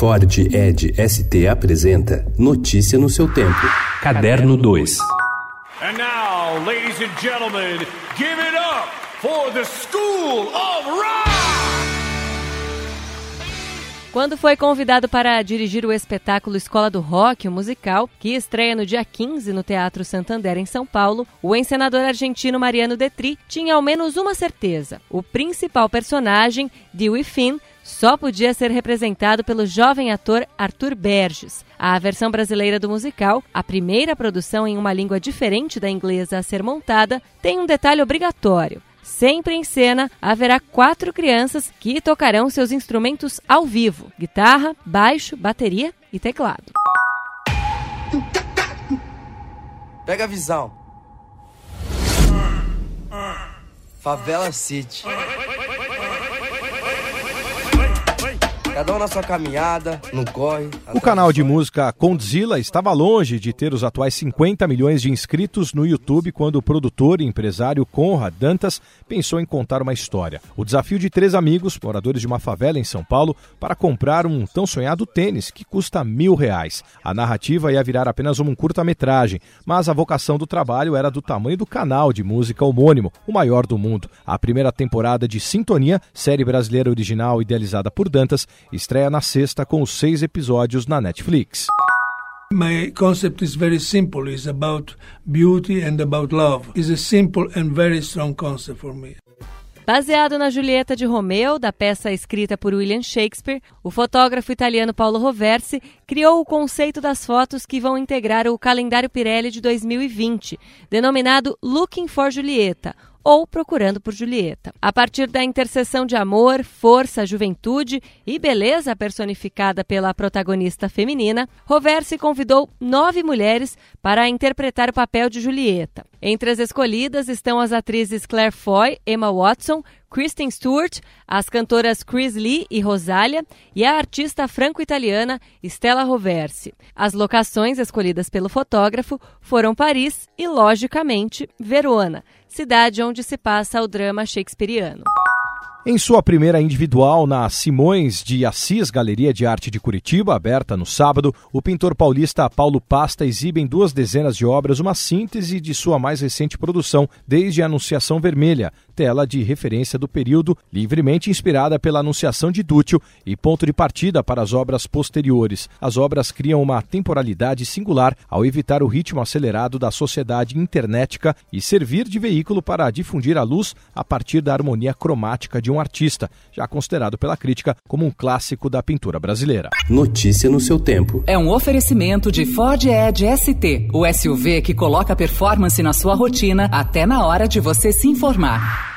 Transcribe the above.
Ford Ed ST apresenta Notícia no seu tempo. Caderno 2. And now, ladies and gentlemen, give it up for the School of Rock! Quando foi convidado para dirigir o espetáculo Escola do Rock, o musical, que estreia no dia 15 no Teatro Santander, em São Paulo, o encenador argentino Mariano Detri tinha ao menos uma certeza: o principal personagem, Dewey Finn, só podia ser representado pelo jovem ator Arthur Berges. A versão brasileira do musical, a primeira produção em uma língua diferente da inglesa a ser montada, tem um detalhe obrigatório. Sempre em cena, haverá quatro crianças que tocarão seus instrumentos ao vivo: guitarra, baixo, bateria e teclado. Pega a visão. Favela City. Cada um na sua caminhada, no corre. O canal de música Condzilla estava longe de ter os atuais 50 milhões de inscritos no YouTube quando o produtor e empresário Conrad Dantas pensou em contar uma história. O desafio de três amigos, moradores de uma favela em São Paulo, para comprar um tão sonhado tênis que custa mil reais. A narrativa ia virar apenas um curta-metragem, mas a vocação do trabalho era do tamanho do canal de música homônimo, o maior do mundo. A primeira temporada de Sintonia, série brasileira original idealizada por Dantas, estreia na sexta com os seis episódios na Netflix. My concept is very simple. It's about beauty and about love. It's a simple and very strong concept for me. Baseado na Julieta de Romeu, da peça escrita por William Shakespeare, o fotógrafo italiano Paulo Roversi criou o conceito das fotos que vão integrar o calendário Pirelli de 2020, denominado Looking for Julieta, ou Procurando por Julieta. A partir da interseção de amor, força, juventude e beleza personificada pela protagonista feminina, Roversi convidou nove mulheres para interpretar o papel de Julieta. Entre as escolhidas estão as atrizes Claire Foy, Emma Watson, Kristen Stewart, as cantoras Chris Lee e Rosalia e a artista franco-italiana Stella Roversi. As locações escolhidas pelo fotógrafo foram Paris e, logicamente, Verona, cidade onde se passa o drama shakespeariano. Em sua primeira individual na Simões de Assis Galeria de Arte de Curitiba, aberta no sábado, o pintor paulista Paulo Pasta exibe em duas dezenas de obras uma síntese de sua mais recente produção, desde a Anunciação Vermelha, tela de referência do período, livremente inspirada pela Anunciação de Dútil e ponto de partida para as obras posteriores. As obras criam uma temporalidade singular ao evitar o ritmo acelerado da sociedade internética e servir de veículo para difundir a luz a partir da harmonia cromática de de um artista, já considerado pela crítica como um clássico da pintura brasileira. Notícia no seu tempo. É um oferecimento de Ford Edge ST, o SUV que coloca performance na sua rotina até na hora de você se informar.